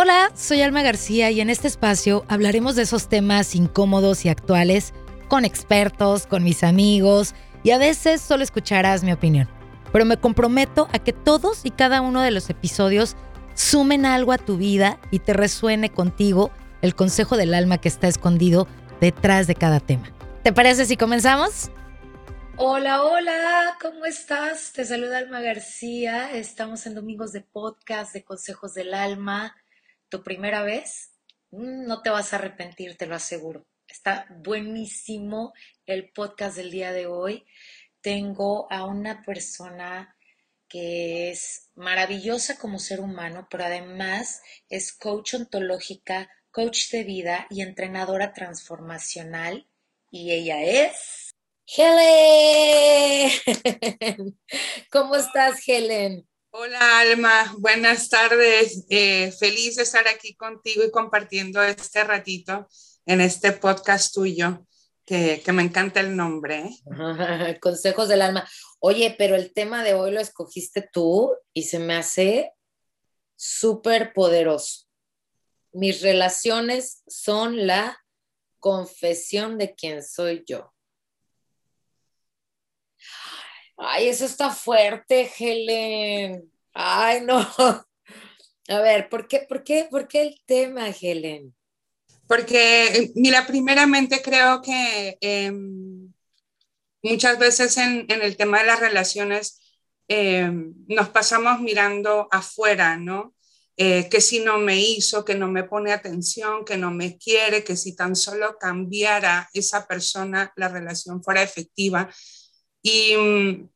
Hola, soy Alma García y en este espacio hablaremos de esos temas incómodos y actuales con expertos, con mis amigos y a veces solo escucharás mi opinión. Pero me comprometo a que todos y cada uno de los episodios sumen algo a tu vida y te resuene contigo el consejo del alma que está escondido detrás de cada tema. ¿Te parece si comenzamos? Hola, hola, ¿cómo estás? Te saluda Alma García. Estamos en Domingos de Podcast de Consejos del Alma. ¿Tu primera vez? Mm, no te vas a arrepentir, te lo aseguro. Está buenísimo el podcast del día de hoy. Tengo a una persona que es maravillosa como ser humano, pero además es coach ontológica, coach de vida y entrenadora transformacional. Y ella es... Helen. ¿Cómo estás, Helen? Hola Alma, buenas tardes. Eh, feliz de estar aquí contigo y compartiendo este ratito en este podcast tuyo, que, me encanta el nombre. ¿eh? Consejos del alma. Oye, pero el tema de hoy lo escogiste tú y se me hace súper poderoso. Mis relaciones son la confesión de quién soy yo. Ay, eso está fuerte, Helen. Ay, no. A ver, ¿por qué, por qué, por qué el tema, Helen? Porque, mira, primeramente creo que em, muchas veces en, el tema de las relaciones em, nos pasamos mirando afuera, ¿no? Eh, que si no me hizo, que no me pone atención, que no me quiere, que si tan solo cambiara esa persona, la relación fuera efectiva. Y mm,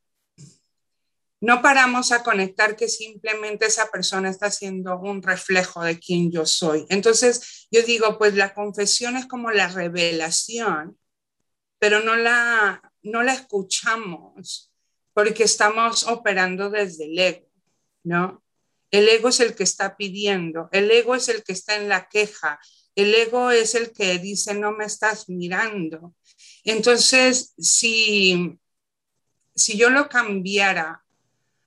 no paramos a conectar que simplemente esa persona está siendo un reflejo de quien yo soy. Entonces, yo digo, pues la confesión es como la revelación, pero no la, no la escuchamos porque estamos operando desde el ego, ¿no? El ego es el que está pidiendo, el ego es el que está en la queja, el ego es el que dice no me estás mirando. Entonces, si, si yo lo cambiara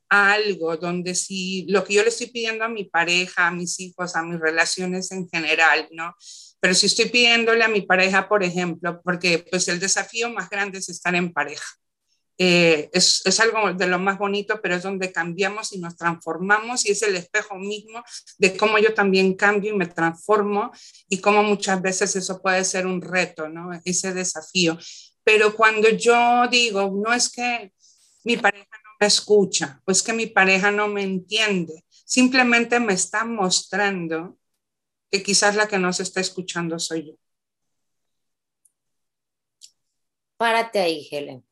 a algo donde si lo que yo le estoy pidiendo a mi pareja, a mis hijos, a mis relaciones en general, ¿no? Pero si estoy pidiéndole a mi pareja, por ejemplo, porque pues el desafío más grande es estar en pareja. Eh, es, es, algo de lo más bonito, pero es donde cambiamos y nos transformamos y es el espejo mismo de cómo yo también cambio y me transformo y cómo muchas veces eso puede ser un reto, ¿no? Ese desafío. Pero cuando yo digo, no es que mi pareja no me escucha, o es que mi pareja no me entiende, simplemente me está mostrando que quizás la que no se está escuchando soy yo. Párate ahí, Helen.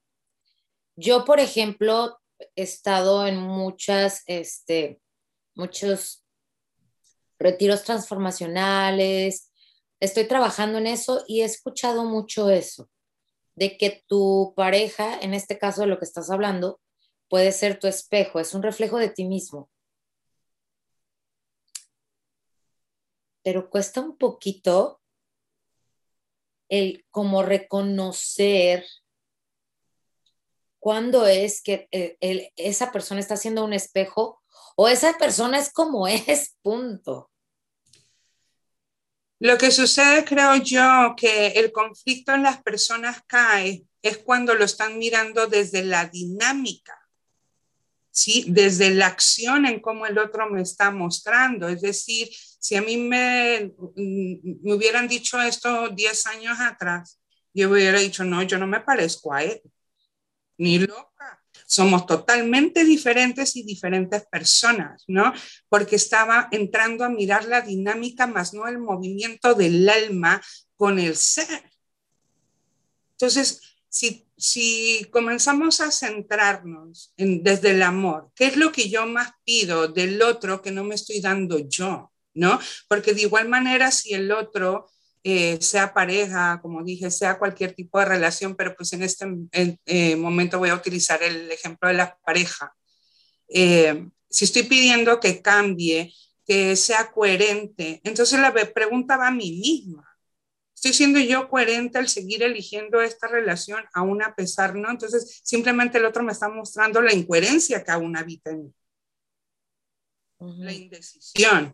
Yo, por ejemplo, he estado en muchas, este, muchos retiros transformacionales, estoy trabajando en eso y he escuchado mucho eso, de que tu pareja, en este caso de lo que estás hablando, puede ser tu espejo, es un reflejo de ti mismo. Pero cuesta un poquito el como reconocer cuándo es que eh, esa persona está haciendo un espejo o esa persona es como es, punto. Lo que sucede, creo yo, que el conflicto en las personas cae es cuando lo están mirando desde la dinámica, ¿sí? Desde la acción en cómo el otro me está mostrando. Es decir, si a mí me, mm, me hubieran dicho esto 10 años atrás, yo hubiera dicho, no, yo no me parezco a él ni loca. Somos totalmente diferentes y diferentes personas, ¿no? Porque estaba entrando a mirar la dinámica más no el movimiento del alma con el ser. Entonces, si, si comenzamos a centrarnos en, desde el amor, ¿qué es lo que yo más pido del otro que no me estoy dando yo? ¿No? Porque de igual manera, si el otro eh, sea pareja, como dije, sea cualquier tipo de relación, pero pues en este eh, momento voy a utilizar el ejemplo de la pareja. Eh, si estoy pidiendo que cambie, que sea coherente, entonces la pregunta va a mí misma. ¿Estoy siendo yo coherente al seguir eligiendo esta relación aún a pesar, no? Entonces simplemente el otro me está mostrando la incoherencia que aún habita en mí. La indecisión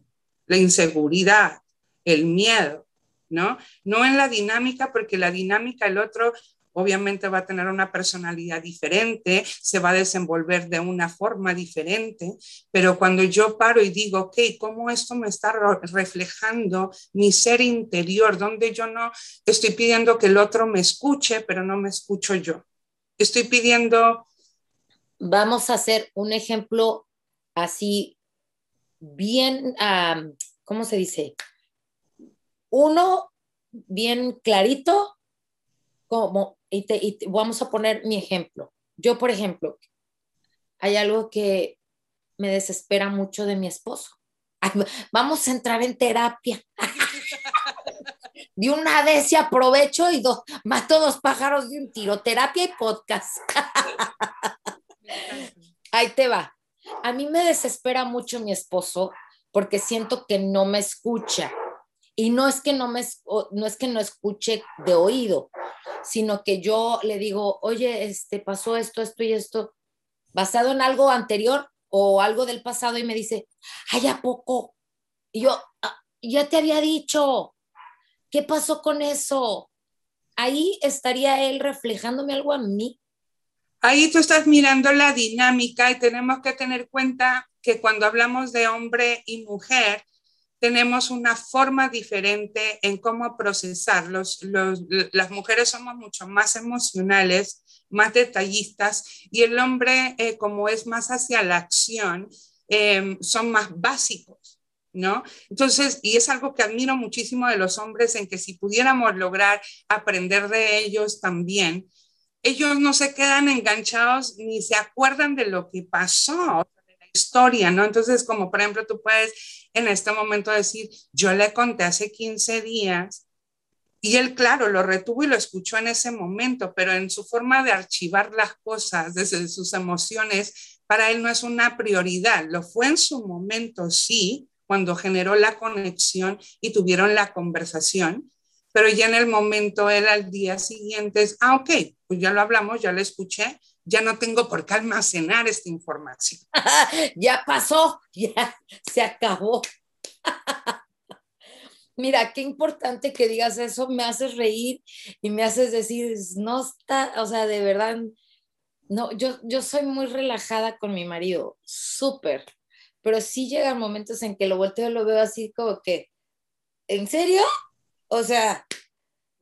la inseguridad, el miedo, ¿no? No en la dinámica, porque la dinámica el otro obviamente va a tener una personalidad diferente, se va a desenvolver de una forma diferente, pero cuando yo paro y digo, ok, ¿cómo esto me está reflejando mi ser interior? Donde yo no estoy pidiendo que el otro me escuche, pero no me escucho yo. Estoy pidiendo... Vamos a hacer un ejemplo así bien, ¿cómo se dice? Uno bien clarito, como y, vamos a poner mi ejemplo. Yo, por ejemplo, hay algo que me desespera mucho de mi esposo. vamos a entrar en terapia. de una vez y aprovecho y dos, mato dos pájaros de un tiro, terapia y podcast. Ahí te va. A mí me desespera mucho mi esposo porque siento que no me escucha. Y no es que no me no es que no escuche de oído, sino que yo le digo, oye, este, pasó esto, esto y esto, basado en algo anterior o algo del pasado y me dice, ay, ¿a poco? Y yo, ah, ya te había dicho, ¿qué pasó con eso? Ahí estaría él reflejándome algo a mí. Ahí tú estás mirando la dinámica y tenemos que tener cuenta que cuando hablamos de hombre y mujer, tenemos una forma diferente en cómo procesar. Los, las mujeres somos mucho más emocionales, más detallistas y el hombre, eh, como es más hacia la acción, em, son más básicos, ¿no? Entonces, y es algo que admiro muchísimo de los hombres en que si pudiéramos lograr aprender de ellos también, ellos no se quedan enganchados ni se acuerdan de lo que pasó, de la historia, ¿no? Entonces, como por ejemplo, tú puedes en este momento decir, yo le conté hace 15 días y él, claro, lo retuvo y lo escuchó en ese momento, pero en su forma de archivar las cosas desde sus emociones, para él no es una prioridad. Lo fue en su momento, sí, cuando generó la conexión y tuvieron la conversación, pero ya en el momento él al día siguiente es, ah, ok, pues ya lo hablamos, ya lo escuché, ya no tengo por qué almacenar esta información. ya pasó, ya se acabó. Mira, qué importante que digas eso, me haces reír y me haces decir, no está, o sea, de verdad, no, yo, yo soy muy relajada con mi marido, súper, pero sí llegan momentos en que lo volteo y lo veo así como que, ¿en serio? O sea,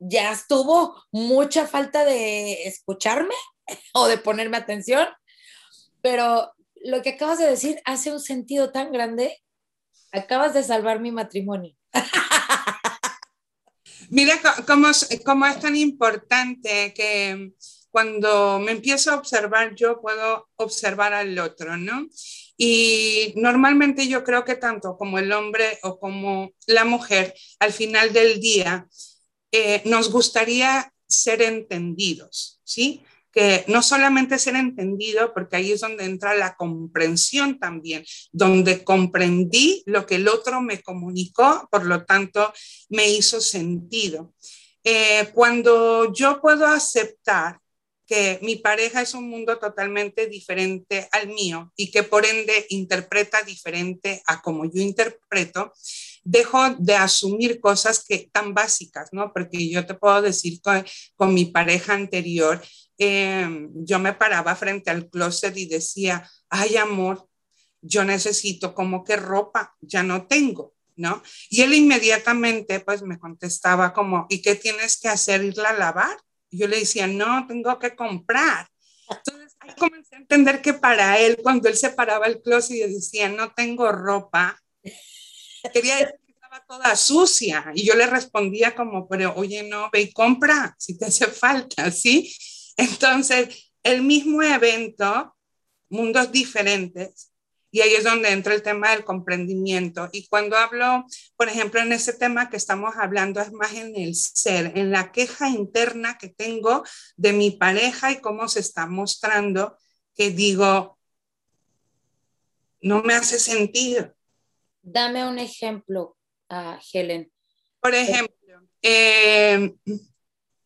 ya estuvo mucha falta de escucharme o de ponerme atención, pero lo que acabas de decir hace un sentido tan grande. Acabas de salvar mi matrimonio. Mira cómo, cómo es tan importante que cuando me empiezo a observar, yo puedo observar al otro, ¿no? Y normalmente yo creo que tanto como el hombre o como la mujer, al final del día, eh, nos gustaría ser entendidos, ¿sí? Que no solamente ser entendido, porque ahí es donde entra la comprensión también, donde comprendí lo que el otro me comunicó, por lo tanto, me hizo sentido. Eh, cuando yo puedo aceptar que mi pareja es un mundo totalmente diferente al mío y que por ende interpreta diferente a como yo interpreto, dejo de asumir cosas que tan básicas, ¿no? Porque yo te puedo decir con, con mi pareja anterior, Em, yo me paraba frente al closet y decía, ay amor, yo necesito como que ropa, ya no tengo, ¿no? Y él inmediatamente pues me contestaba como, ¿y qué tienes que hacer? ¿Irla a lavar? yo le decía, no, tengo que comprar. Entonces ahí comencé a entender que para él, cuando él se paraba el closet y decía, no tengo ropa, quería decir que estaba toda sucia. Y yo le respondía como, pero oye, no, ve y compra si te hace falta, ¿sí? Entonces, el mismo evento, mundos diferentes, y ahí es donde entra el tema del comprendimiento. Y cuando hablo, por ejemplo, en ese tema que estamos hablando, es más en el ser, en la queja interna que tengo de mi pareja y cómo se está mostrando, que digo, no me hace sentido. Dame un ejemplo, uh, Helen. Por ejemplo, eh,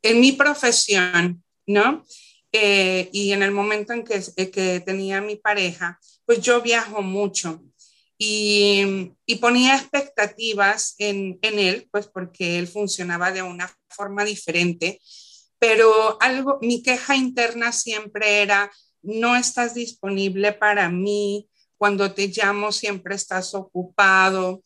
en mi profesión, ¿no? Eh, y en el momento en que, eh, que tenía mi pareja, pues yo viajo mucho. y, ponía expectativas en, en, él, pues porque él funcionaba de una forma diferente, pero algo, mi queja interna siempre era, no estás disponible para mí, cuando te llamo siempre estás ocupado,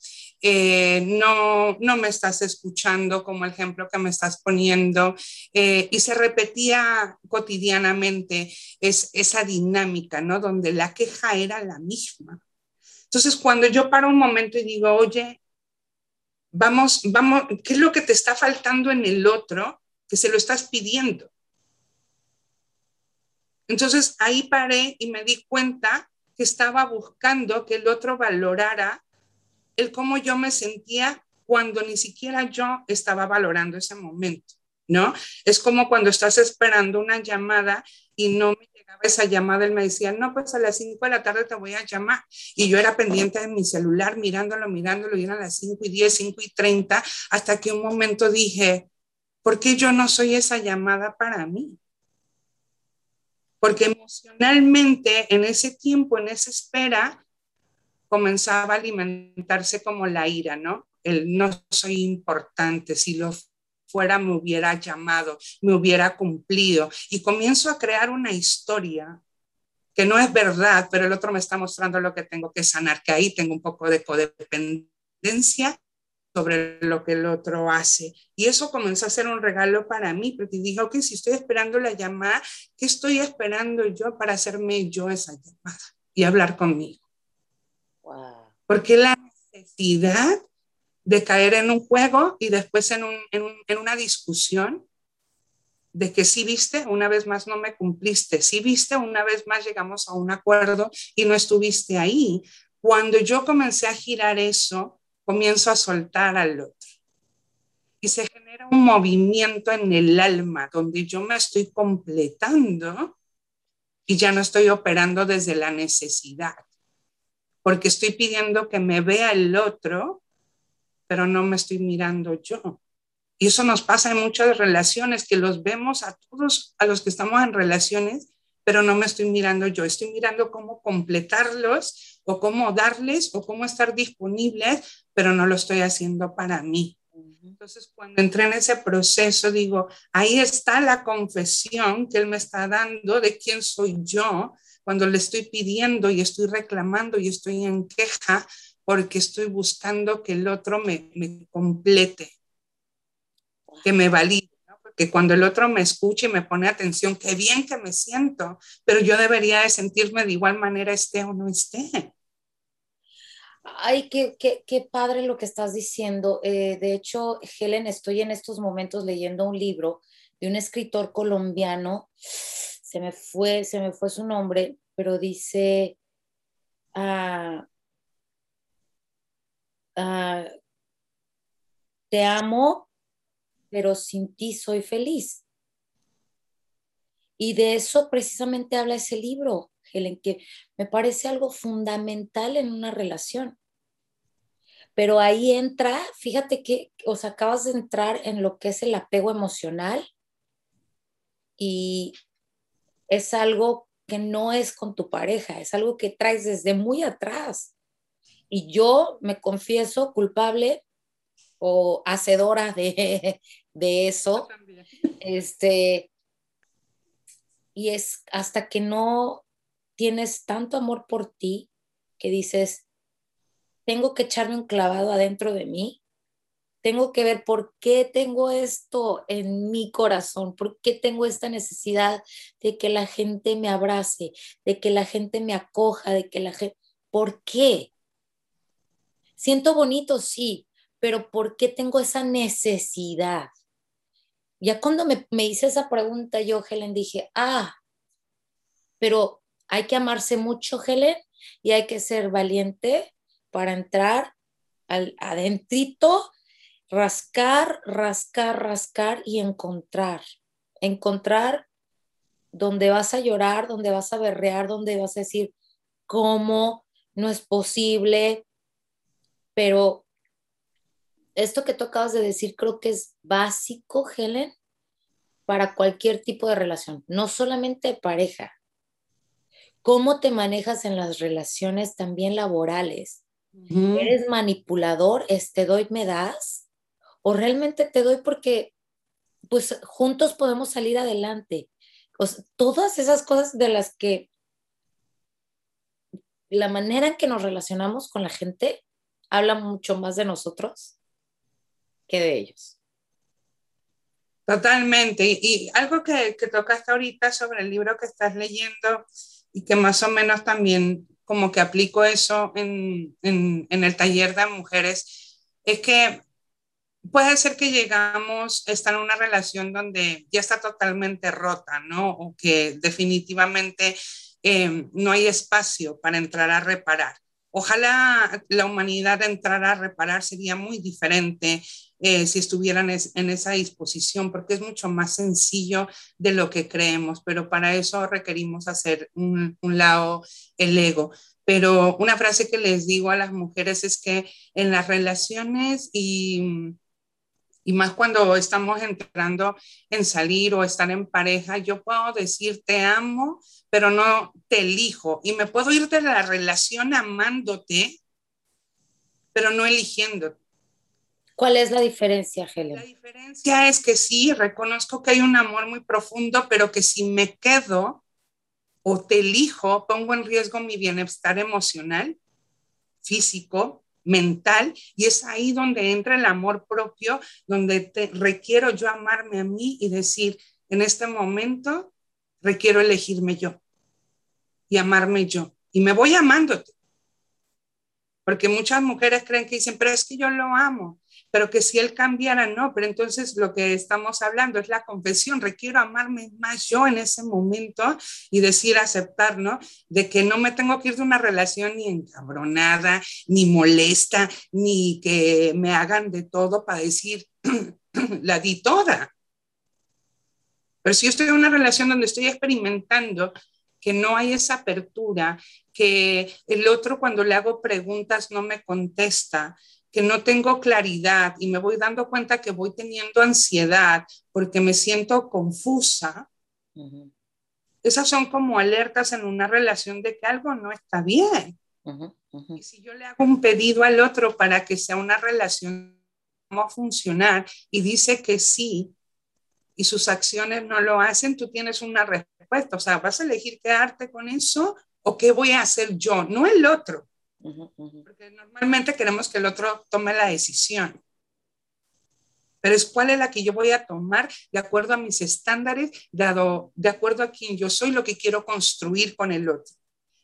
eh, no, no me estás escuchando como ejemplo que me estás poniendo. Eh, y se repetía cotidianamente es, esa dinámica, ¿no? Donde la queja era la misma. Entonces, cuando yo paro un momento y digo, oye, vamos, vamos, ¿qué es lo que te está faltando en el otro que se lo estás pidiendo? Entonces ahí paré y me di cuenta que estaba buscando que el otro valorara el cómo yo me sentía cuando ni siquiera yo estaba valorando ese momento, ¿no? Es como cuando estás esperando una llamada y no me llegaba esa llamada, él me decía, no, pues a las 5 de la tarde te voy a llamar. Y yo era pendiente de mi celular, mirándolo, mirándolo, y eran las 5 y 10, 5 y 30, hasta que un momento dije, ¿por qué yo no soy esa llamada para mí? porque emocionalmente en ese tiempo, en esa espera, comenzaba a alimentarse como la ira, ¿no? El no soy importante, si lo fuera me hubiera llamado, me hubiera cumplido. Y comienzo a crear una historia que no es verdad, pero el otro me está mostrando lo que tengo que sanar, que ahí tengo un poco de codependencia sobre lo que el otro hace. Y eso comenzó a ser un regalo para mí, porque dije, ok, si estoy esperando la llamada, ¿qué estoy esperando yo para hacerme yo esa llamada y hablar conmigo? Porque la necesidad de caer en un juego y después en, en, una discusión de que si viste, una vez más no me cumpliste, si viste, una vez más llegamos a un acuerdo y no estuviste ahí. Cuando yo comencé a girar eso, comienzo a soltar al otro. Y se genera un movimiento en el alma donde yo me estoy completando y ya no estoy operando desde la necesidad, porque estoy pidiendo que me vea el otro, pero no me estoy mirando yo. Y eso nos pasa en muchas relaciones, que los vemos a todos, a los que estamos en relaciones, pero no me estoy mirando yo, estoy mirando cómo completarlos o cómo darles o cómo estar disponibles, pero no lo estoy haciendo para mí. Entonces, cuando entré en ese proceso, digo, ahí está la confesión que él me está dando de quién soy yo, cuando le estoy pidiendo y estoy reclamando y estoy en queja porque estoy buscando que el otro me, me complete, que me valide que cuando el otro me escuche y me pone atención, qué bien que me siento, pero yo debería de sentirme de igual manera esté o no esté. Ay, qué, qué, qué padre lo que estás diciendo. Eh, de hecho, Helen, estoy en estos momentos leyendo un libro de un escritor colombiano, se me fue, se me fue su nombre, pero dice, ah, ah, te amo pero sin ti soy feliz. Y de eso precisamente habla ese libro, Helen, que me parece algo fundamental en una relación. Pero ahí entra, fíjate que, os acabas de entrar en lo que es el apego emocional y es algo que no es con tu pareja, es algo que traes desde muy atrás. Y yo me confieso culpable o hacedora de, de eso. Este, y es hasta que no tienes tanto amor por ti que dices, tengo que echarme un clavado adentro de mí, tengo que ver por qué tengo esto en mi corazón, por qué tengo esta necesidad de que la gente me abrace, de que la gente me acoja, de que la gente, ¿por qué? Siento bonito, sí, pero ¿por qué tengo esa necesidad? Ya cuando me, hice esa pregunta yo, Helen, dije, ah, pero hay que amarse mucho, Helen, y hay que ser valiente para entrar al, adentrito, rascar, rascar, rascar y encontrar. Encontrar donde vas a llorar, donde vas a berrear, donde vas a decir, ¿cómo? No es posible, pero esto que tú acabas de decir creo que es básico, Helen, para cualquier tipo de relación, no solamente pareja. ¿Cómo te manejas en las relaciones también laborales? ¿Eres manipulador? ¿Es te doy, me das? ¿O realmente te doy porque pues juntos podemos salir adelante? todas esas cosas de las que la manera en que nos relacionamos con la gente habla mucho más de nosotros que de ellos. Totalmente. Y, algo que, que tocaste ahorita sobre el libro que estás leyendo y que más o menos también como que aplico eso en, en, en el taller de mujeres, es que puede ser que llegamos a estar en una relación donde ya está totalmente rota, ¿no? O que definitivamente eh, no hay espacio para entrar a reparar. Ojalá la humanidad entrara a reparar, sería muy diferente eh, si estuvieran en esa disposición, porque es mucho más sencillo de lo que creemos, pero para eso requerimos hacer un, un lado el ego. Pero una frase que les digo a las mujeres es que en las relaciones y y más cuando estamos entrando en salir o estar en pareja, yo puedo decir te amo, pero no te elijo. Y me puedo ir de la relación amándote, pero no eligiéndote. ¿Cuál es la diferencia, Helen? La diferencia es que sí, reconozco que hay un amor muy profundo, pero que si me quedo o te elijo, pongo en riesgo mi bienestar emocional, físico, mental y es ahí donde entra el amor propio, donde te, requiero yo amarme a mí y decir, en este momento requiero elegirme yo y amarme yo. Y me voy amándote. Porque muchas mujeres creen que dicen, pero es que yo lo amo pero que si él cambiara, no, pero entonces lo que estamos hablando es la confesión, requiero amarme más yo en ese momento y decir, aceptar, ¿no? De que no me tengo que ir de una relación ni encabronada, ni molesta, ni que me hagan de todo para decir, la di toda. Pero si yo estoy en una relación donde estoy experimentando que no hay esa apertura, que el otro cuando le hago preguntas no me contesta, que no tengo claridad y me voy dando cuenta que voy teniendo ansiedad porque me siento confusa, esas son como alertas en una relación de que algo no está bien. Y si yo le hago un pedido al otro para que sea una relación a funcionar y dice que sí y sus acciones no lo hacen, tú tienes una respuesta. O sea, ¿vas a elegir quedarte con eso o qué voy a hacer yo? No el otro. Porque normalmente queremos que el otro tome la decisión. Pero es cuál es la que yo voy a tomar de acuerdo a mis estándares, dado, de acuerdo a quién yo soy, lo que quiero construir con el otro.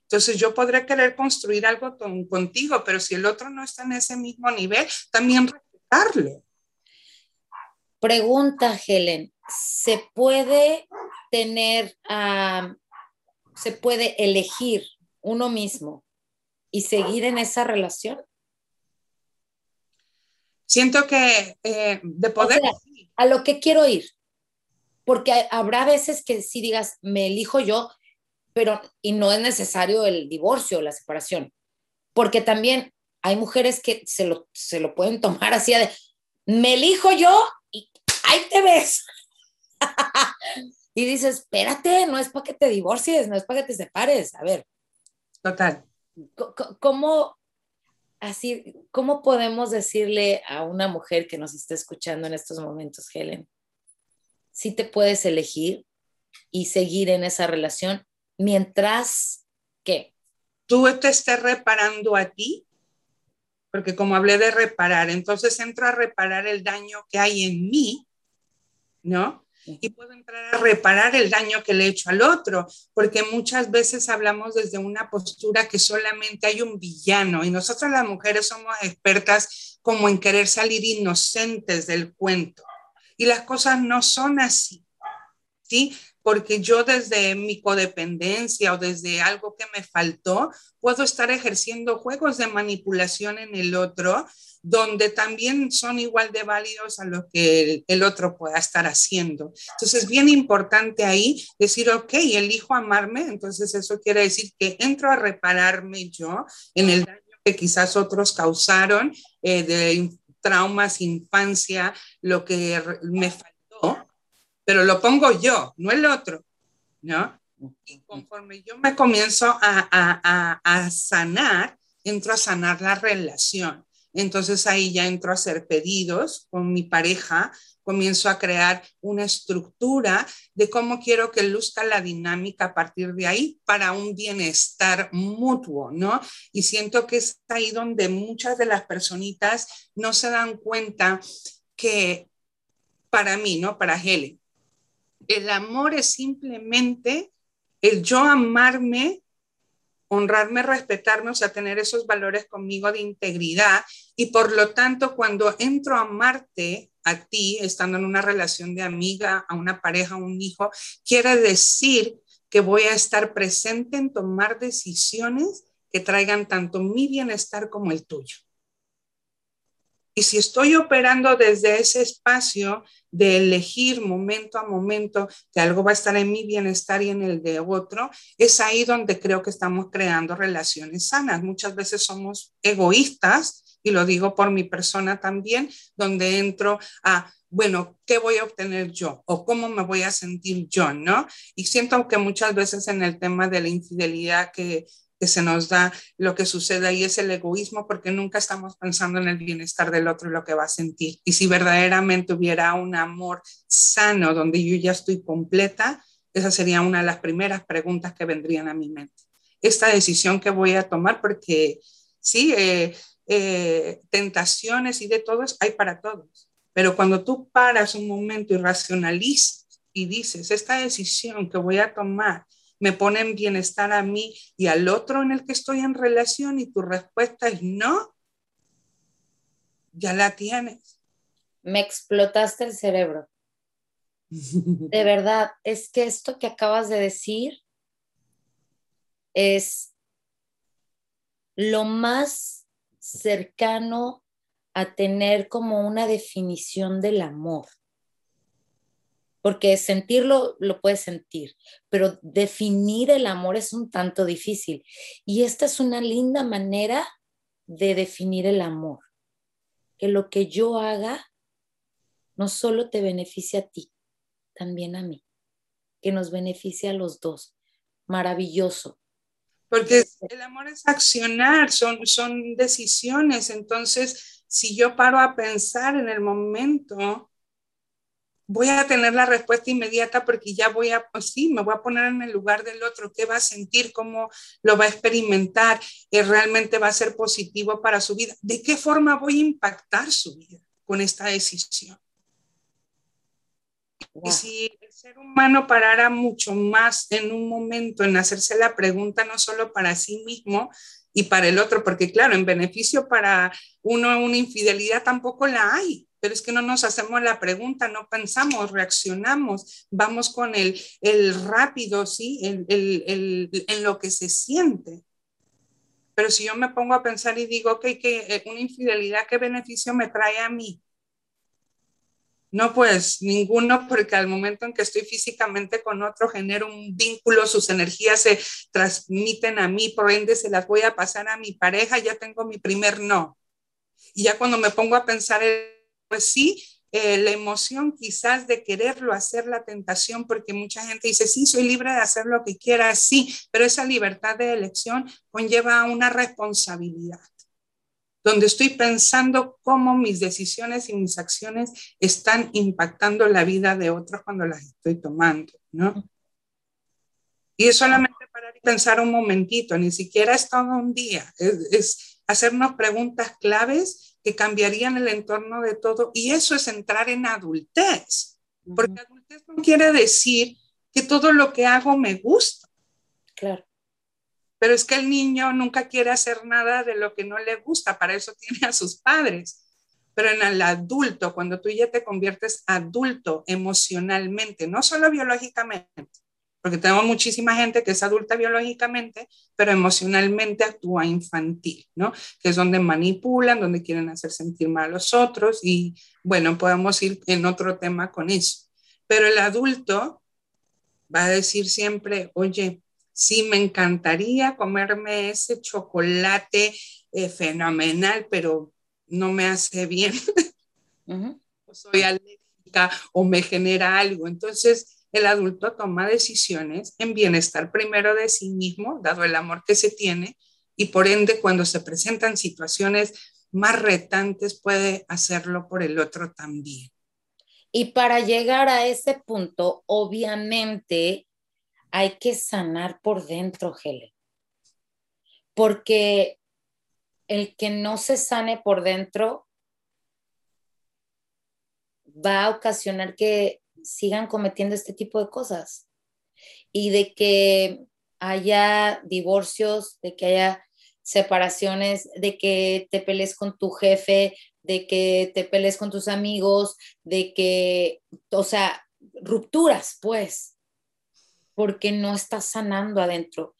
Entonces yo podré querer construir algo contigo, pero si el otro no está en ese mismo nivel, también respetarlo. Pregunta, Helen, ¿se puede tener, se puede elegir uno mismo y seguir en esa relación? Siento que eh, de poder... a lo que quiero ir, porque habrá veces que si digas, me elijo yo, pero y no es necesario el divorcio o la separación, porque también hay mujeres que se lo, se lo pueden tomar así de, me elijo yo y ahí te ves. y dices, espérate, no es para que te divorcies, no es para que te separes, a ver. Total. ¿Cómo, así, ¿Cómo podemos decirle a una mujer que nos está escuchando en estos momentos, Helen? Si te puedes elegir y seguir en esa relación mientras que tú te estés reparando a ti, porque como hablé de reparar, entonces entro a reparar el daño que hay en mí, ¿no? Y puedo entrar a reparar el daño que le he hecho al otro, porque muchas veces hablamos desde una postura que solamente hay un villano y nosotras las mujeres somos expertas como en querer salir inocentes del cuento y las cosas no son así, ¿sí? Porque yo desde mi codependencia o desde algo que me faltó, puedo estar ejerciendo juegos de manipulación en el otro donde también son igual de válidos a lo que el, otro pueda estar haciendo. Entonces es bien importante ahí decir, ok, elijo amarme, entonces eso quiere decir que entro a repararme yo en el daño que quizás otros causaron eh, de traumas, infancia, lo que me faltó, pero lo pongo yo, no el otro, ¿no? Y conforme yo me comienzo a, a, a, a sanar, entro a sanar la relación. Entonces ahí ya entro a hacer pedidos con mi pareja, comienzo a crear una estructura de cómo quiero que luzca la dinámica a partir de ahí para un bienestar mutuo, ¿no? Y siento que es ahí donde muchas de las personitas no se dan cuenta que para mí, ¿no? Para Helen, el amor es simplemente el yo amarme honrarme, respetarme, o sea, tener esos valores conmigo de integridad. Y por lo tanto, cuando entro a amarte a ti, estando en una relación de amiga, a una pareja, a un hijo, quiere decir que voy a estar presente en tomar decisiones que traigan tanto mi bienestar como el tuyo. Y si estoy operando desde ese espacio de elegir momento a momento que algo va a estar en mi bienestar y en el de otro, es ahí donde creo que estamos creando relaciones sanas. Muchas veces somos egoístas, y lo digo por mi persona también, donde entro a, bueno, ¿qué voy a obtener yo? ¿O cómo me voy a sentir yo? ¿No? Y siento que muchas veces en el tema de la infidelidad que que se nos da, lo que sucede ahí es el egoísmo porque nunca estamos pensando en el bienestar del otro y lo que va a sentir. Y si verdaderamente hubiera un amor sano donde yo ya estoy completa, esa sería una de las primeras preguntas que vendrían a mi mente. Esta decisión que voy a tomar, porque sí, eh, eh, tentaciones y de todos hay para todos. Pero cuando tú paras un momento y racionalizas y dices, esta decisión que voy a tomar me pone en bienestar a mí y al otro en el que estoy en relación y tu respuesta es no, ya la tienes. Me explotaste el cerebro. De verdad, es que esto que acabas de decir es lo más cercano a tener como una definición del amor porque sentirlo lo puedes sentir, pero definir el amor es un tanto difícil. Y esta es una linda manera de definir el amor, que lo que yo haga no solo te beneficia a ti, también a mí, que nos beneficia a los dos. Maravilloso. Porque el amor es accionar, son, son decisiones. Entonces, si yo paro a pensar en el momento, voy a tener la respuesta inmediata porque ya voy a, pues sí, me voy a poner en el lugar del otro, qué va a sentir, cómo lo va a experimentar, eh, realmente va a ser positivo para su vida, de qué forma voy a impactar su vida con esta decisión. Y si el ser humano parara mucho más en un momento en hacerse la pregunta no solo para sí mismo y para el otro, porque claro, en beneficio para uno una infidelidad tampoco la hay pero es que no nos hacemos la pregunta, no pensamos, reaccionamos, vamos con el, el rápido, ¿sí? El, el, en lo que se siente. Pero si yo me pongo a pensar y digo, ok, que eh, una infidelidad, ¿qué beneficio me trae a mí? No, pues ninguno, porque al momento en que estoy físicamente con otro, genero un vínculo, sus energías se transmiten a mí, por ende se las voy a pasar a mi pareja, ya tengo mi primer no. Y ya cuando me pongo a pensar pues sí, eh, la emoción quizás de quererlo hacer la tentación, porque mucha gente dice, sí, soy libre de hacer lo que quiera, sí, pero esa libertad de elección conlleva una responsabilidad, donde estoy pensando cómo mis decisiones y mis acciones están impactando la vida de otros cuando las estoy tomando, ¿no? Y es solamente para pensar un momentito, ni siquiera es todo un día, es, es hacernos preguntas claves que cambiarían el entorno de todo. Y eso es entrar en adultez, porque adultez no quiere decir que todo lo que hago me gusta. Claro. Pero es que el niño nunca quiere hacer nada de lo que no le gusta, para eso tiene a sus padres. Pero en el adulto, cuando tú ya te conviertes adulto emocionalmente, no solo biológicamente, porque tenemos muchísima gente que es adulta biológicamente, pero emocionalmente actúa infantil, ¿no? Que es donde manipulan, donde quieren hacer sentir mal a los otros y bueno, podemos ir en otro tema con eso. Pero el adulto va a decir siempre, oye, sí, me encantaría comerme ese chocolate eh, fenomenal, pero no me hace bien. o soy alérgica o me genera algo. Entonces, el adulto toma decisiones en bienestar primero de sí mismo, dado el amor que se tiene, y por ende cuando se presentan situaciones más retantes puede hacerlo por el otro también. Y para llegar a ese punto, obviamente hay que sanar por dentro, Helen. Porque el que no se sane por dentro va a ocasionar que sigan cometiendo este tipo de cosas y de que haya divorcios, de que haya separaciones, de que te pelees con tu jefe, de que te pelees con tus amigos, de que, o sea, rupturas, pues, porque no estás sanando adentro.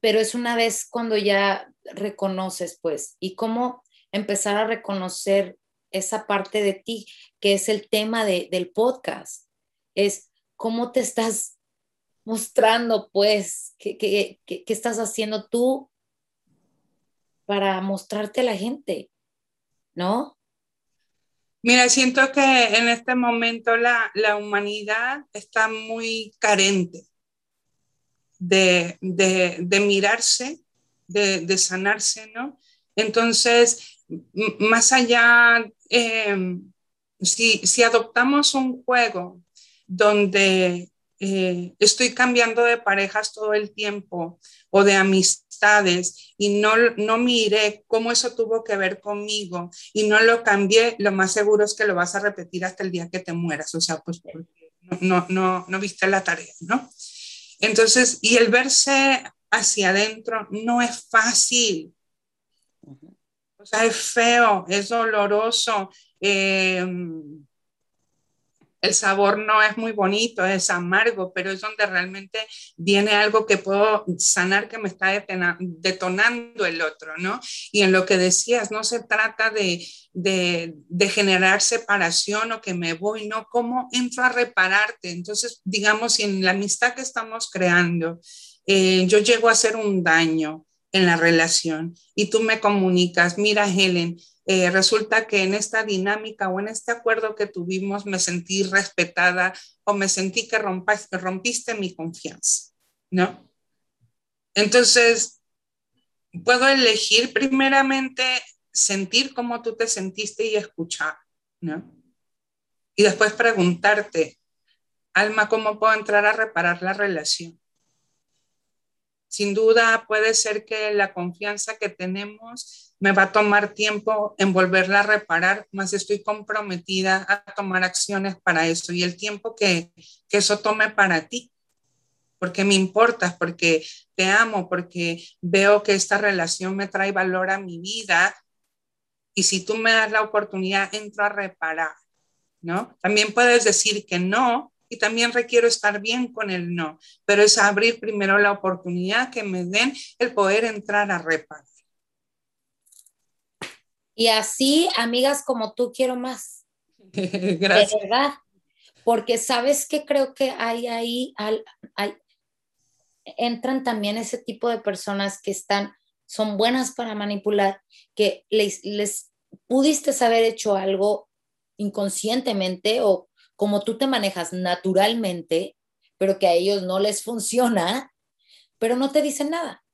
Pero es una vez cuando ya reconoces, pues, y cómo empezar a reconocer esa parte de ti, que es el tema del podcast, es cómo te estás mostrando, pues, qué, qué, qué, qué estás haciendo tú para mostrarte a la gente, ¿no? Mira, siento que en este momento la, la humanidad está muy carente de, de, de mirarse, de, de, sanarse, ¿no? Entonces, más allá, eh, si, si, adoptamos un juego donde eh, estoy cambiando de parejas todo el tiempo o de amistades y no, no miré cómo eso tuvo que ver conmigo y no lo cambié, lo más seguro es que lo vas a repetir hasta el día que te mueras, o sea, pues no, no, no viste la tarea, ¿no? Entonces, y el verse hacia adentro no es fácil. O sea, es feo, es doloroso. Eh, el sabor no es muy bonito, es amargo, pero es donde realmente viene algo que puedo sanar que me está detonando el otro, ¿no? Y en lo que decías, no se trata de, de, generar separación o que me voy, ¿no? ¿Cómo entro a repararte? Entonces, digamos, en la amistad que estamos creando, eh, yo llego a hacer un daño en la relación y tú me comunicas, mira, Helen, eh, resulta que en esta dinámica o en este acuerdo que tuvimos me sentí respetada o me sentí que rompiste, rompiste mi confianza, ¿no? Entonces, puedo elegir primeramente sentir cómo tú te sentiste y escuchar, ¿no? Y después preguntarte, Alma, ¿cómo puedo entrar a reparar la relación? Sin duda puede ser que la confianza que tenemos me va a tomar tiempo en volverla a reparar, más estoy comprometida a tomar acciones para eso y el tiempo que, que eso tome para ti, porque me importas, porque te amo, porque veo que esta relación me trae valor a mi vida y si tú me das la oportunidad, entro a reparar, ¿no? También puedes decir que no y también requiero estar bien con el no, pero es abrir primero la oportunidad que me den el poder entrar a reparar. Y así, amigas como tú, quiero más. Gracias. De verdad. Porque sabes que creo que hay ahí, hay, entran también ese tipo de personas que están, son buenas para manipular, que les, les pudiste haber hecho algo inconscientemente o como tú te manejas naturalmente, pero que a ellos no les funciona, pero no te dicen nada.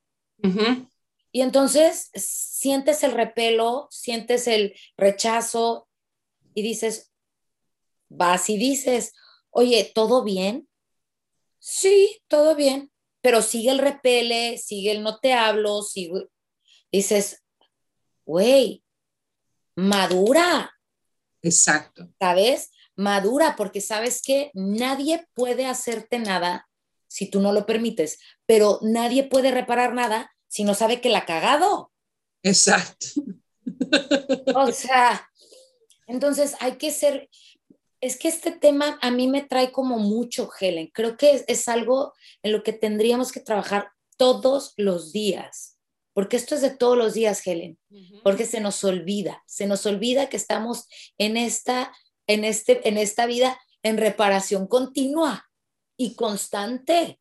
Y entonces sientes el repelo, sientes el rechazo y dices, vas y dices, oye, ¿todo bien? Sí, todo bien, pero sigue el repele, sigue el no te hablo, sigue... Dices, güey, madura. Exacto. ¿Sabes? Madura, porque sabes que nadie puede hacerte nada si tú no lo permites, pero nadie puede reparar nada si no sabe que la ha cagado. Exacto. O sea, entonces hay que ser, es que este tema a mí me trae como mucho, Helen. Creo que es, algo en lo que tendríamos que trabajar todos los días, porque esto es de todos los días, Helen, porque se nos olvida, se nos olvida que estamos en esta, en este, en esta vida en reparación continua y constante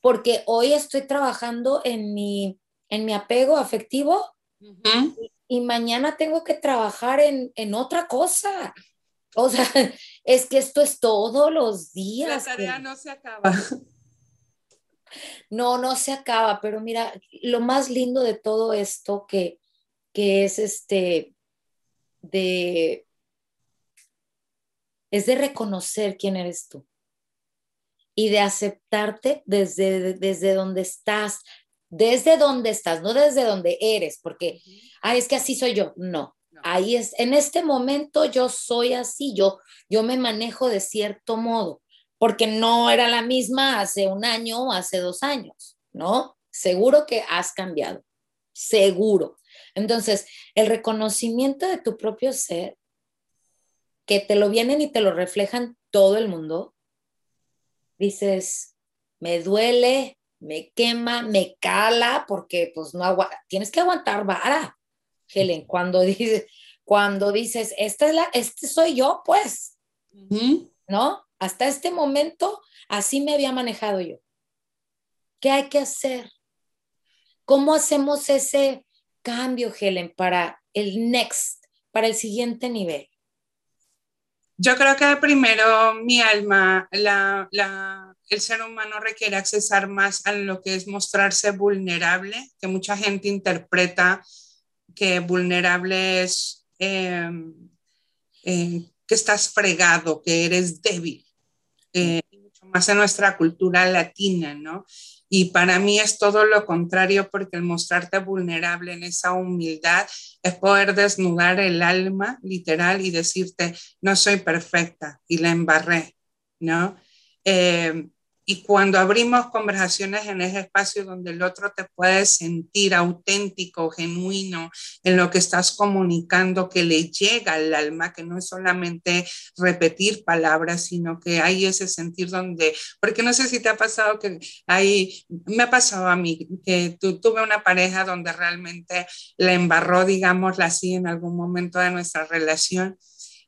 porque hoy estoy trabajando en mi, en mi apego afectivo y, mañana tengo que trabajar en, en, otra cosa. O sea, es que esto es todos los días. La tarea no se acaba. No, no se acaba, pero mira, lo más lindo de todo esto que, que es este, de, es de reconocer quién eres tú y de aceptarte desde, desde donde estás, desde donde estás, no desde donde eres, porque, ah, es que así soy yo, no. Ahí es, en este momento yo soy así, yo, yo me manejo de cierto modo, porque no era la misma hace un año o hace dos años, ¿no? Seguro que has cambiado, seguro. Entonces, el reconocimiento de tu propio ser, que te lo vienen y te lo reflejan todo el mundo, dices, me duele, me quema, me cala, porque pues no aguanta, tienes que aguantar vara, Helen, cuando dices, cuando dices, esta es la, este soy yo, pues, ¿no? Hasta este momento, así me había manejado yo. ¿Qué hay que hacer? ¿Cómo hacemos ese cambio, Helen, para el next, para el siguiente nivel? Yo creo que primero mi alma, la, la, el ser humano requiere accesar más a lo que es mostrarse vulnerable, que mucha gente interpreta que vulnerable es em, eh, que estás fregado, que eres débil, eh, mucho más en nuestra cultura latina, ¿no? Y para mí es todo lo contrario porque el mostrarte vulnerable en esa humildad es poder desnudar el alma literal y decirte, no soy perfecta y la embarré, ¿no? Eh, y cuando abrimos conversaciones en ese espacio donde el otro te puede sentir auténtico, genuino en lo que estás comunicando, que le llega al alma, que no es solamente repetir palabras, sino que hay ese sentir donde, porque no sé si te ha pasado que hay, me ha pasado a mí, que tuve una pareja donde realmente la embarró, digámosla así, en algún momento de nuestra relación.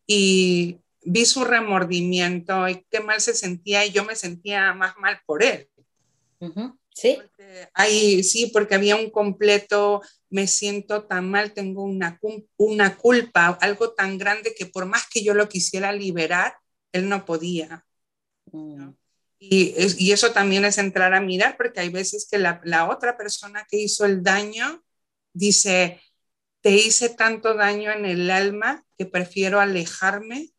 Y vi su remordimiento y qué mal se sentía y yo me sentía más mal por él. Sí. Porque sí, porque había un completo, me siento tan mal, tengo una, una culpa, algo tan grande que por más que yo lo quisiera liberar, él no podía. Mm. Y, y, eso también es entrar a mirar, porque hay veces que la, la otra persona que hizo el daño dice, te hice tanto daño en el alma que prefiero alejarme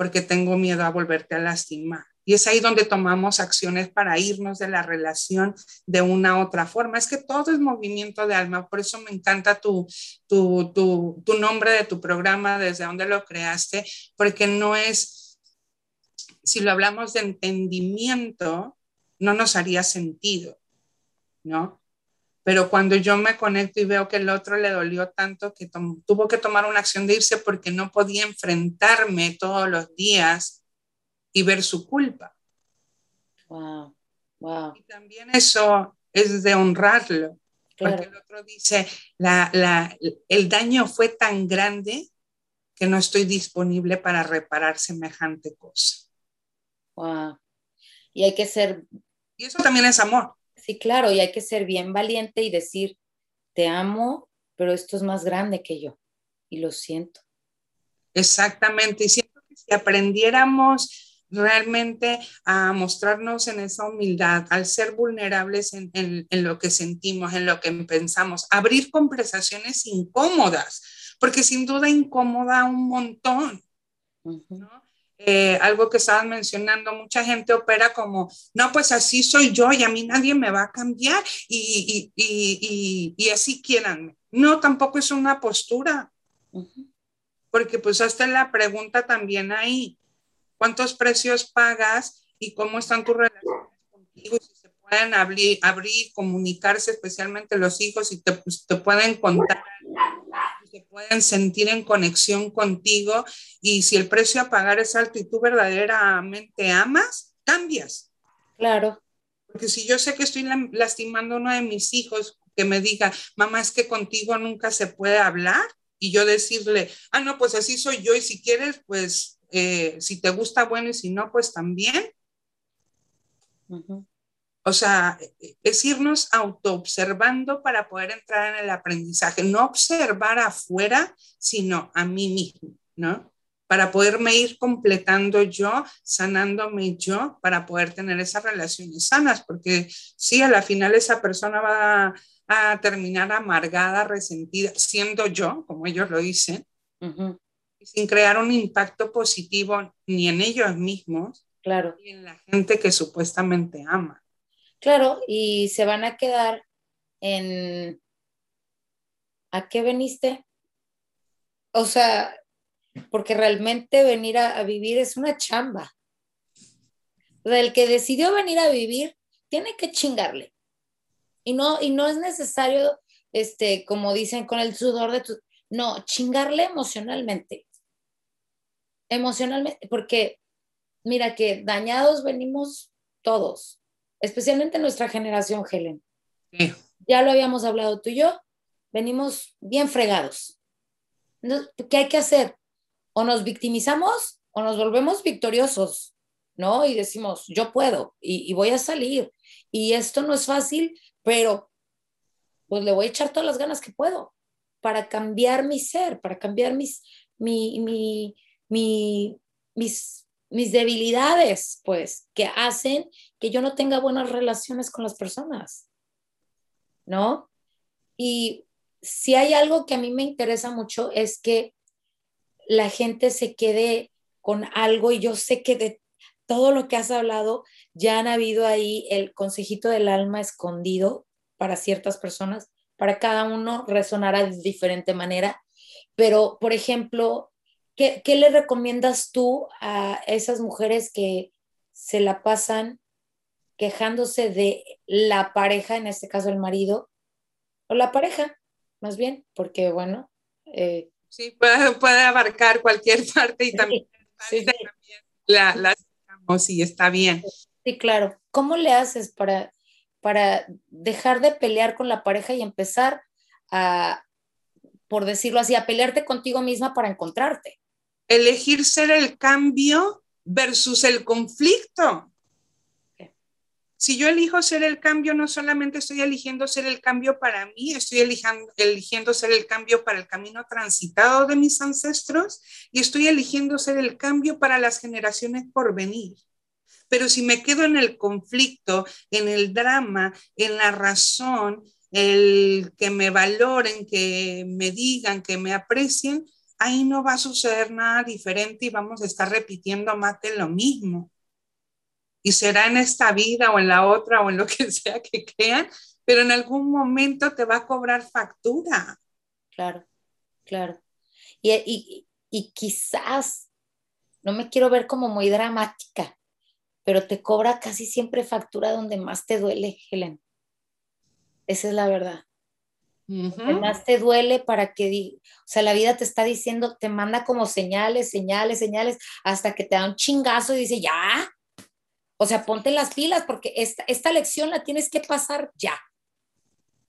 porque tengo miedo a volverte a lastimar. Y es ahí donde tomamos acciones para irnos de la relación de una u otra forma. Es que todo es movimiento de alma, por eso me encanta tu, tu, tu, tu nombre de tu programa, desde donde lo creaste, porque no es, si lo hablamos de entendimiento, no nos haría sentido, ¿no? Pero cuando yo me conecto y veo que el otro le dolió tanto que tuvo que tomar una acción de irse porque no podía enfrentarme todos los días y ver su culpa. Wow, wow. Y también eso es de honrarlo, porque el otro dice, la, la, el daño fue tan grande que no estoy disponible para reparar semejante cosa. Wow. Y hay que ser... Y eso también es amor. Sí, claro, y hay que ser bien valiente y decir, te amo, pero esto es más grande que yo y lo siento. Exactamente, y siento que si aprendiéramos realmente a mostrarnos en esa humildad, al ser vulnerables en, lo que sentimos, en lo que pensamos, abrir conversaciones incómodas, porque sin duda incomoda un montón. ¿no? Eh, algo que estaban mencionando, mucha gente opera como, no, pues así soy yo y a mí nadie me va a cambiar y, y, y, así quieran. No, tampoco es una postura, porque pues hasta la pregunta también ahí, ¿cuántos precios pagas y cómo están tus relaciones contigo? Y si se pueden abrir, abrir comunicarse, especialmente los hijos, y te, pues, te pueden contar que pueden sentir en conexión contigo y si el precio a pagar es alto y tú verdaderamente amas, cambias. Claro. Porque si yo sé que estoy lastimando a uno de mis hijos, que me diga, mamá, es que contigo nunca se puede hablar, y yo decirle, ah, no, pues así soy yo, y si quieres, pues eh, si te gusta, bueno, y si no, pues también. O sea, es irnos autoobservando para poder entrar en el aprendizaje, no observar afuera, sino a mí mismo, ¿no? para poderme ir completando yo, sanándome yo, para poder tener esas relaciones sanas, porque sí, a la final esa persona va a, terminar amargada, resentida, siendo yo, como ellos lo dicen, sin crear un impacto positivo ni en ellos mismos, claro. ni en la gente que supuestamente ama. Claro, y se van a quedar en... ¿A qué veniste? O sea, porque realmente venir a, vivir es una chamba. el que decidió venir a vivir tiene que chingarle. Y no, y no es necesario, este, como dicen, con el sudor de tu... No, chingarle emocionalmente. Emocionalmente, porque mira que dañados venimos todos, especialmente nuestra generación, Helen. Ya lo habíamos hablado tú y yo, venimos bien fregados. ¿Qué hay que hacer? o nos victimizamos o nos volvemos victoriosos, ¿no? Y decimos, yo puedo y, voy a salir. Y esto no es fácil, pero pues le voy a echar todas las ganas que puedo para cambiar mi ser, para cambiar mis, mi, mi, mis, mis debilidades, pues, que hacen que yo no tenga buenas relaciones con las personas, ¿no? Y si hay algo que a mí me interesa mucho es que la gente se quede con algo y yo sé que de todo lo que has hablado ya han habido ahí el consejito del alma escondido para ciertas personas, para cada uno resonará de diferente manera, pero por ejemplo, ¿qué, qué le recomiendas tú a esas mujeres que se la pasan quejándose de la pareja, en este caso el marido, o la pareja, más bien, porque bueno, eh, Sí, puede, abarcar cualquier parte y también, la, la y está bien. Sí, claro. ¿Cómo le haces para, para dejar de pelear con la pareja y empezar a, por decirlo así, a pelearte contigo misma para encontrarte? Elegir ser el cambio versus el conflicto. Si yo elijo ser el cambio, no solamente estoy eligiendo ser el cambio para mí, estoy eligiendo, eligiendo ser el cambio para el camino transitado de mis ancestros y estoy eligiendo ser el cambio para las generaciones por venir. Pero si me quedo en el conflicto, en el drama, en la razón, el que me valoren, que me digan, que me aprecien, ahí no va a suceder nada diferente y vamos a estar repitiendo más de lo mismo y será en esta vida o en la otra o en lo que sea que crean, pero en algún momento te va a cobrar factura. Claro, claro. Y, y, quizás, no me quiero ver como muy dramática, pero te cobra casi siempre factura donde más te duele, Helen. Esa es la verdad. Más te duele para que, o sea, la vida te está diciendo, te manda como señales, señales, señales, hasta que te da un chingazo y dice, ya, o sea, ponte las pilas porque esta, esta lección la tienes que pasar ya.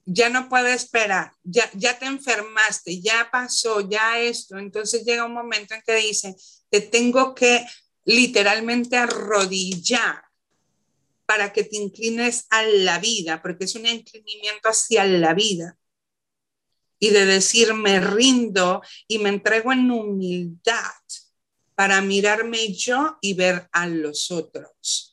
Ya no puedes esperar, ya, ya te enfermaste, ya pasó, ya esto. Entonces llega un momento en que dice, te tengo que literalmente arrodillar para que te inclines a la vida, porque es un inclinamiento hacia la vida. Y de decir, me rindo y me entrego en humildad para mirarme yo y ver a los otros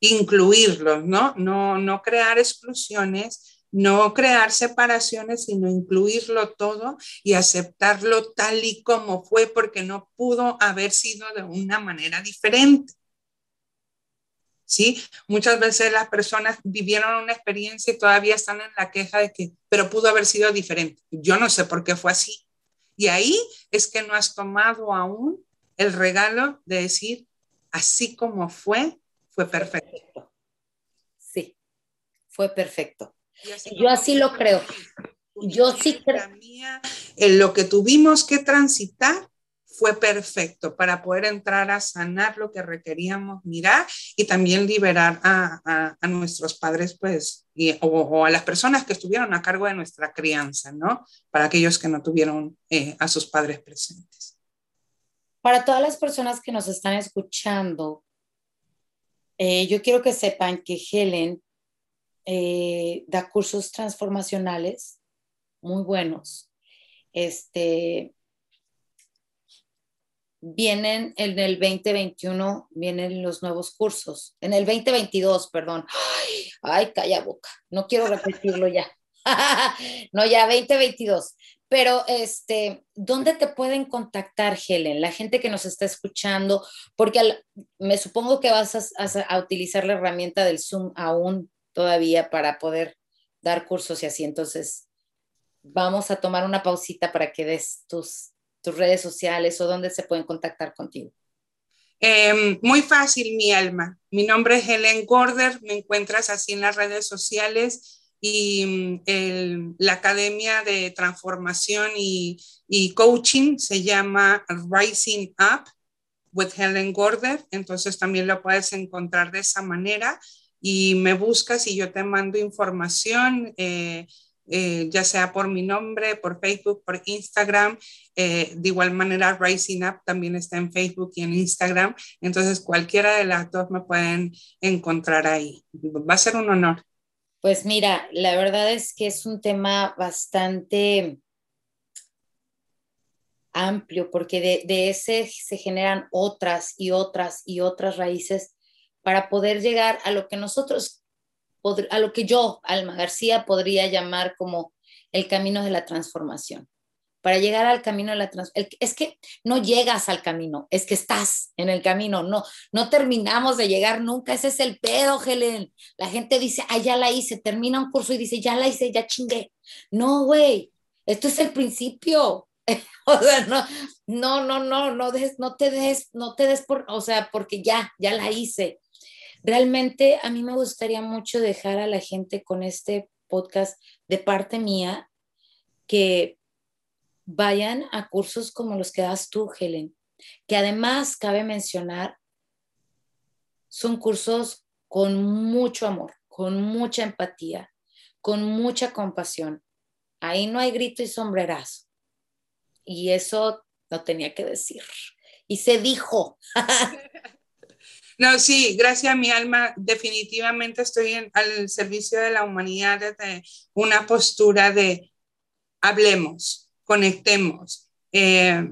incluirlos, ¿no? No, no crear exclusiones, no crear separaciones, sino incluirlo todo y aceptarlo tal y como fue, porque no pudo haber sido de una manera diferente. ¿Sí? Muchas veces las personas vivieron una experiencia y todavía están en la queja de que, pero pudo haber sido diferente. Yo no sé por qué fue así. Y ahí es que no has tomado aún el regalo de decir, así como fue, fue perfecto. Sí, fue perfecto. Yo así lo creo. Yo sí creo. En lo que tuvimos que transitar fue perfecto para poder entrar a sanar lo que requeríamos mirar y también liberar a, nuestros padres, pues, o, a las personas que estuvieron a cargo de nuestra crianza, ¿no? Para aquellos que no tuvieron eh, a sus padres presentes. Para todas las personas que nos están escuchando, eh, yo quiero que sepan que Helen eh, da cursos transformacionales muy buenos. Este, vienen en el 2021, vienen los nuevos cursos. En el 2022, perdón. Ay, ay calla boca. No quiero repetirlo ya. no, ya 2022. Pero, este, ¿dónde te pueden contactar, Helen? La gente que nos está escuchando, porque me supongo que vas a, a, utilizar la herramienta del Zoom aún todavía para poder dar cursos y así. Entonces, vamos a tomar una pausita para que des tus, tus redes sociales o dónde se pueden contactar contigo. Em, muy fácil, mi alma. Mi nombre es Helen Gorder, me encuentras así en las redes sociales y mm, la Academia de Transformación y, y, Coaching se llama Rising Up with Helen Gorder, entonces también lo puedes encontrar de esa manera y me buscas y yo te mando información. Eh, eh, ya sea por mi nombre, por Facebook, por Instagram. Eh, de igual manera, Rising Up también está en Facebook y en Instagram. Entonces, cualquiera de las dos me pueden encontrar ahí. Va a ser un honor. Pues mira, la verdad es que es un tema bastante amplio porque de, de ese se generan otras y otras y otras raíces para poder llegar a lo que nosotros a lo que yo, Alma García, podría llamar como el camino de la transformación. Para llegar al camino de la transformación, es que no llegas al camino, es que estás en el camino, no, no terminamos de llegar nunca, ese es el pedo, Helen. La gente dice, ah, ya la hice, termina un curso y dice, ya la hice, ya chingué. No, güey, esto es el principio. o sea, no, no, no, no, no, no te des, no te des por, o sea, porque ya, ya la hice. Realmente a mí me gustaría mucho dejar a la gente con este podcast de parte mía que vayan a cursos como los que das tú, Helen, que además cabe mencionar, son cursos con mucho amor, con mucha empatía, con mucha compasión. Ahí no hay grito y sombrerazo. Y eso no tenía que decir. Y se dijo. No, sí, gracias a mi alma, definitivamente estoy al servicio de la humanidad desde una postura de hablemos, conectemos. Eh,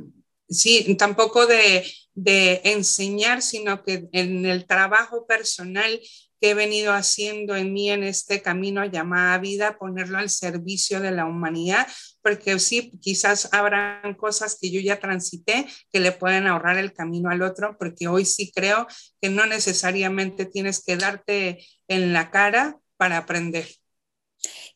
sí, tampoco de, de enseñar, sino que en el trabajo personal que he venido haciendo en mí en este camino llamada vida, ponerlo al servicio de la humanidad, porque sí, quizás habrán cosas que yo ya transité que le pueden ahorrar el camino al otro, porque hoy sí creo que no necesariamente tienes que darte en la cara para aprender.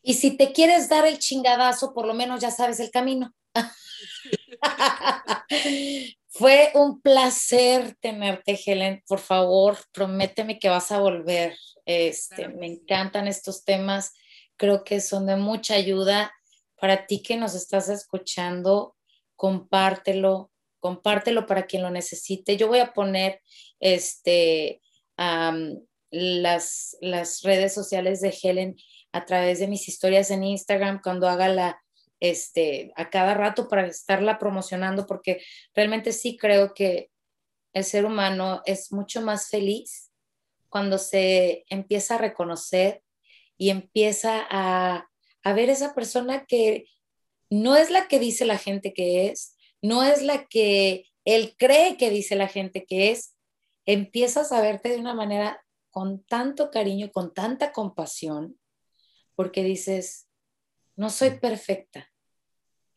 Y si te quieres dar el chingadazo, por lo menos ya sabes el camino. Fue un placer tenerte, Helen. Por favor, prométeme que vas a volver. Este, me encantan estos temas. Creo que son de mucha ayuda para ti que nos estás escuchando. Compártelo, compártelo para quien lo necesite. Yo voy a poner este, las, las redes sociales de Helen a través de mis historias en Instagram cuando haga la, este, a cada rato para estarla promocionando, porque realmente sí creo que el ser humano es mucho más feliz cuando se empieza a reconocer y empieza a, a ver esa persona que no es la que dice la gente que es, no es la que él cree que dice la gente que es, empiezas a verte de una manera con tanto cariño, con tanta compasión, porque dices, no soy perfecta,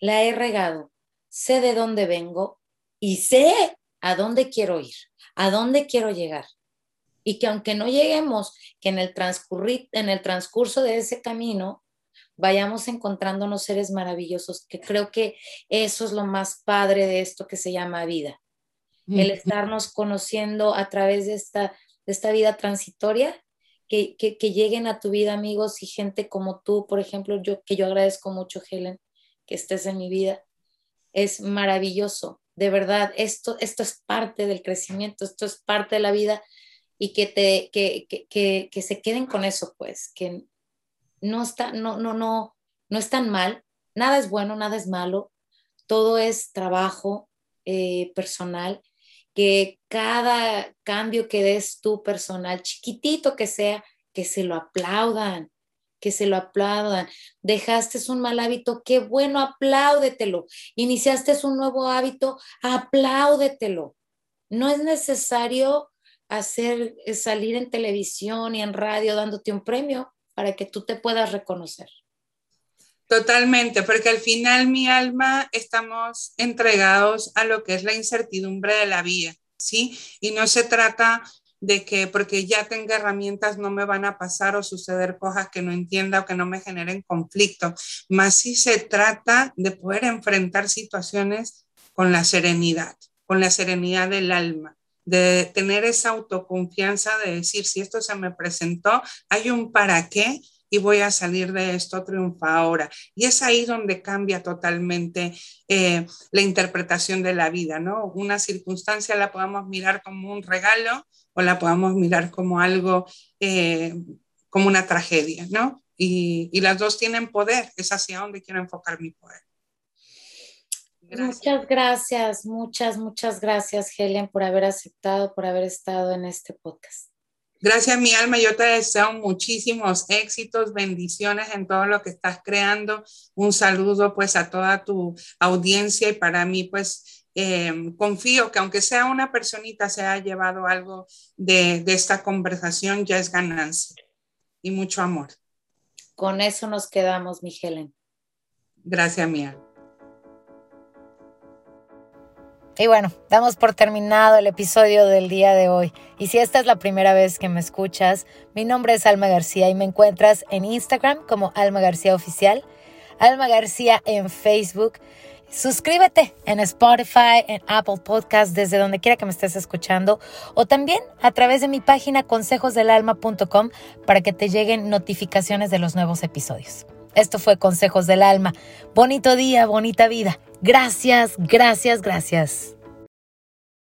la he regado, sé de dónde vengo y sé a dónde quiero ir, a dónde quiero llegar. Y que aunque no lleguemos, que en el, en el transcurso de ese camino vayamos encontrándonos seres maravillosos, que creo que eso es lo más padre de esto que se llama vida. El estarnos conociendo a través de esta, de esta vida transitoria, que, que, que, lleguen a tu vida amigos y gente como tú, por ejemplo, yo que yo agradezco mucho, Helen, que estés en mi vida. Es maravilloso, de verdad, esto, esto es parte del crecimiento, esto es parte de la vida y que, te, que, que, que, se queden con eso, pues, que no, está, no, no, no, no es tan mal, nada es bueno, nada es malo, todo es trabajo eh, personal, que cada cambio que des tú personal, chiquitito que sea, que se lo aplaudan, que se lo aplaudan. Dejaste un mal hábito, qué bueno, apláudetelo. Iniciaste un nuevo hábito, apláudetelo. No es necesario hacer eh, salir en televisión y en radio dándote un premio para que tú te puedas reconocer. Totalmente, porque al final mi alma estamos entregados a lo que es la incertidumbre de la vida, ¿sí? Y no se trata de que porque ya tenga herramientas no me van a pasar o suceder cosas que no entienda o que no me generen conflicto, más si se trata de poder enfrentar situaciones con la serenidad, con la serenidad del alma, de tener esa autoconfianza de decir, si esto se me presentó, hay un para qué y voy a salir de esto triunfadora. Y es ahí donde cambia totalmente eh, la interpretación de la vida, ¿no? Una circunstancia la podemos mirar como un regalo o la podamos mirar como algo, eh, como una tragedia, ¿no? Y, y, las dos tienen poder, es hacia donde quiero enfocar mi poder. Muchas gracias, muchas, muchas gracias, Helen, por haber aceptado, por haber estado en este podcast. Gracias, mi alma. Yo te deseo muchísimos éxitos, bendiciones en todo lo que estás creando. Un saludo pues a toda tu audiencia y para mí pues em, confío que aunque sea una personita se haya llevado algo de, de esta conversación, ya es ganancia y mucho amor. Con eso nos quedamos, mi Helen. Gracias, alma. Y bueno, damos por terminado el episodio del día de hoy. Y si esta es la primera vez que me escuchas, mi nombre es Alma García y me encuentras en Instagram como Alma García Oficial, Alma García en Facebook. Suscríbete en Spotify, en Apple Podcast, desde donde quiera que me estés escuchando, o también a través de mi página consejosdelalma.com para que te lleguen notificaciones de los nuevos episodios. Esto fue Consejos del Alma. Bonito día, bonita vida. Gracias, gracias, gracias.